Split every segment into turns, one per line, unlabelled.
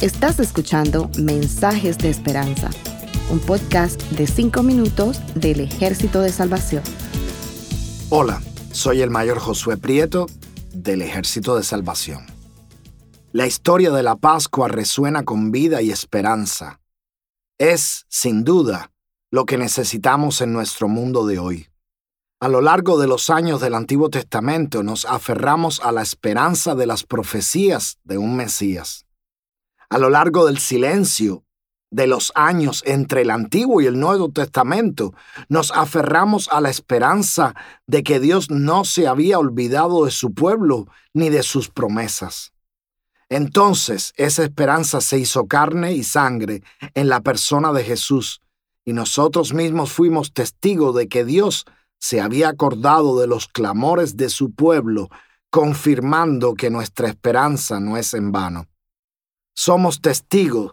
Estás escuchando Mensajes de Esperanza, un podcast de 5 minutos del Ejército de Salvación.
Hola, soy el mayor Josué Prieto del Ejército de Salvación. La historia de la Pascua resuena con vida y esperanza. Es, sin duda, lo que necesitamos en nuestro mundo de hoy. A lo largo de los años del Antiguo Testamento nos aferramos a la esperanza de las profecías de un Mesías. A lo largo del silencio de los años entre el Antiguo y el Nuevo Testamento, nos aferramos a la esperanza de que Dios no se había olvidado de su pueblo ni de sus promesas. Entonces esa esperanza se hizo carne y sangre en la persona de Jesús, y nosotros mismos fuimos testigos de que Dios se había acordado de los clamores de su pueblo, confirmando que nuestra esperanza no es en vano. Somos testigos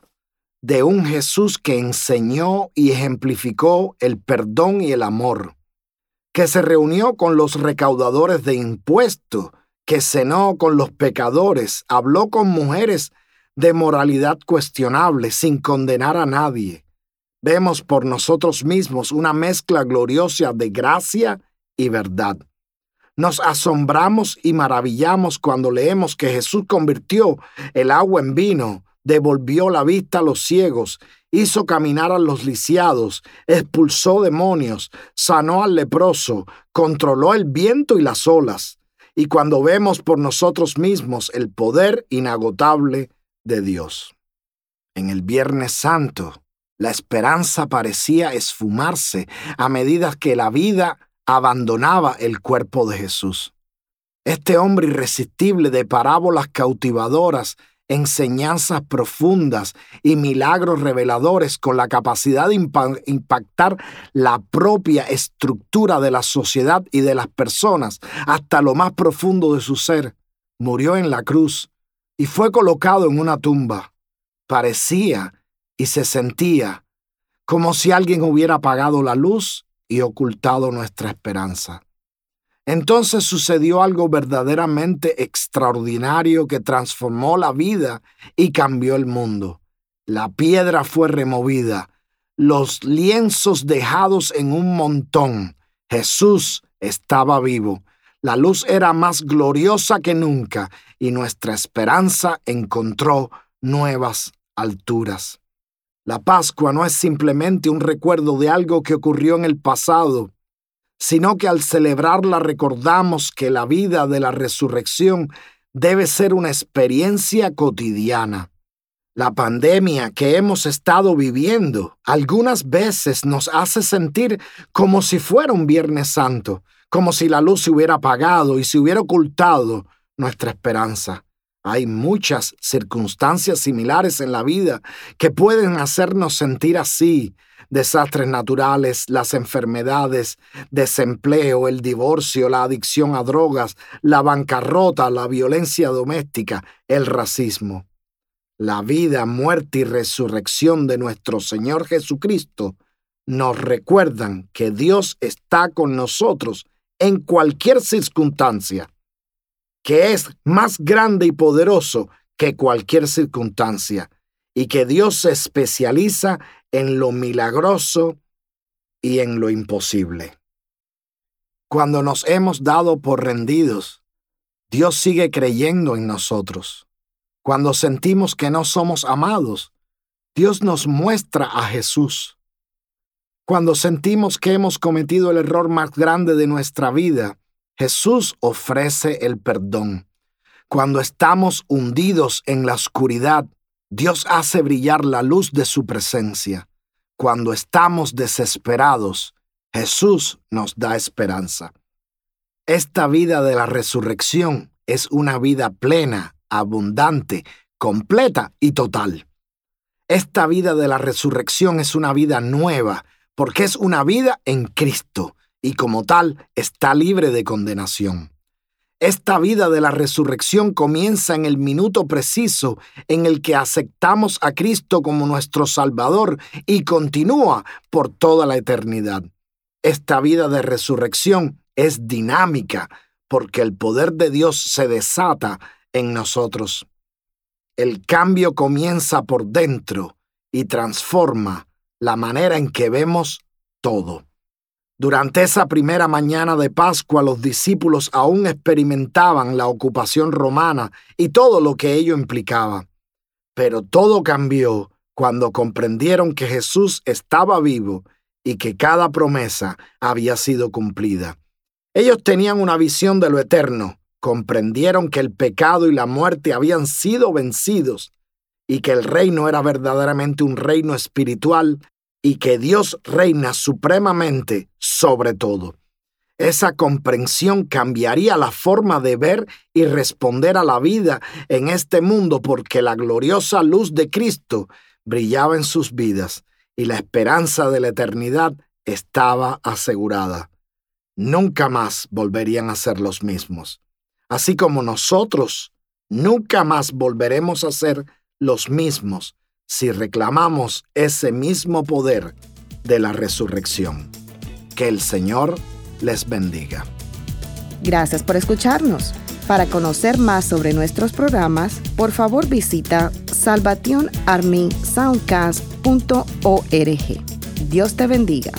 de un Jesús que enseñó y ejemplificó el perdón y el amor, que se reunió con los recaudadores de impuestos, que cenó con los pecadores, habló con mujeres de moralidad cuestionable sin condenar a nadie, vemos por nosotros mismos una mezcla gloriosa de gracia y verdad. Nos asombramos y maravillamos cuando leemos que Jesús convirtió el agua en vino, devolvió la vista a los ciegos, hizo caminar a los lisiados, expulsó demonios, sanó al leproso, controló el viento y las olas. Y cuando vemos por nosotros mismos el poder inagotable de Dios. En el Viernes Santo, la esperanza parecía esfumarse a medida que la vida abandonaba el cuerpo de Jesús. Este hombre irresistible de parábolas cautivadoras, enseñanzas profundas y milagros reveladores con la capacidad de impactar la propia estructura de la sociedad y de las personas hasta lo más profundo de su ser, murió en la cruz y fue colocado en una tumba. Parecía y se sentía como si alguien hubiera apagado la luz y ocultado nuestra esperanza. Entonces sucedió algo verdaderamente extraordinario que transformó la vida y cambió el mundo. La piedra fue removida, los lienzos dejados en un montón. Jesús estaba vivo. La luz era más gloriosa que nunca y nuestra esperanza encontró nuevas alturas. La Pascua no es simplemente un recuerdo de algo que ocurrió en el pasado, sino que al celebrarla recordamos que la vida de la resurrección debe ser una experiencia cotidiana. La pandemia que hemos estado viviendo algunas veces nos hace sentir como si fuera un Viernes Santo, como si la luz se hubiera apagado y se hubiera ocultado nuestra esperanza. Hay muchas circunstancias similares en la vida que pueden hacernos sentir así. Desastres naturales, las enfermedades, desempleo, el divorcio, la adicción a drogas, la bancarrota, la violencia doméstica, el racismo. La vida, muerte y resurrección de nuestro Señor Jesucristo nos recuerdan que Dios está con nosotros en cualquier circunstancia que es más grande y poderoso que cualquier circunstancia y que Dios se especializa en lo milagroso y en lo imposible. Cuando nos hemos dado por rendidos, Dios sigue creyendo en nosotros. Cuando sentimos que no somos amados, Dios nos muestra a Jesús. Cuando sentimos que hemos cometido el error más grande de nuestra vida, Jesús ofrece el perdón. Cuando estamos hundidos en la oscuridad, Dios hace brillar la luz de su presencia. Cuando estamos desesperados, Jesús nos da esperanza. Esta vida de la resurrección es una vida plena, abundante, completa y total. Esta vida de la resurrección es una vida nueva, porque es una vida en Cristo y como tal está libre de condenación. Esta vida de la resurrección comienza en el minuto preciso en el que aceptamos a Cristo como nuestro Salvador y continúa por toda la eternidad. Esta vida de resurrección es dinámica porque el poder de Dios se desata en nosotros. el cambio comienza por dentro y transforma la manera en que vemos todo. Durante esa primera mañana de Pascua los discípulos aún experimentaban la ocupación romana y todo lo que ello implicaba. Pero todo cambió cuando comprendieron que Jesús estaba vivo y que cada promesa había sido cumplida. Ellos tenían una visión de lo eterno, comprendieron que el pecado y la muerte habían sido vencidos y que el reino era verdaderamente un reino espiritual y que Dios reina supremamente sobre todo. Esa comprensión cambiaría la forma de ver y responder a la vida en este mundo porque la gloriosa luz de Cristo brillaba en sus vidas y la esperanza de la eternidad estaba asegurada. Nunca más volverían a ser los mismos. Así como nosotros nunca más volveremos a ser los mismos si reclamamos ese mismo poder de la resurrección. Que el Señor les bendiga.
Gracias por escucharnos. Para conocer más sobre nuestros programas, por favor visita salvationarmysoundcast.org. Dios te bendiga.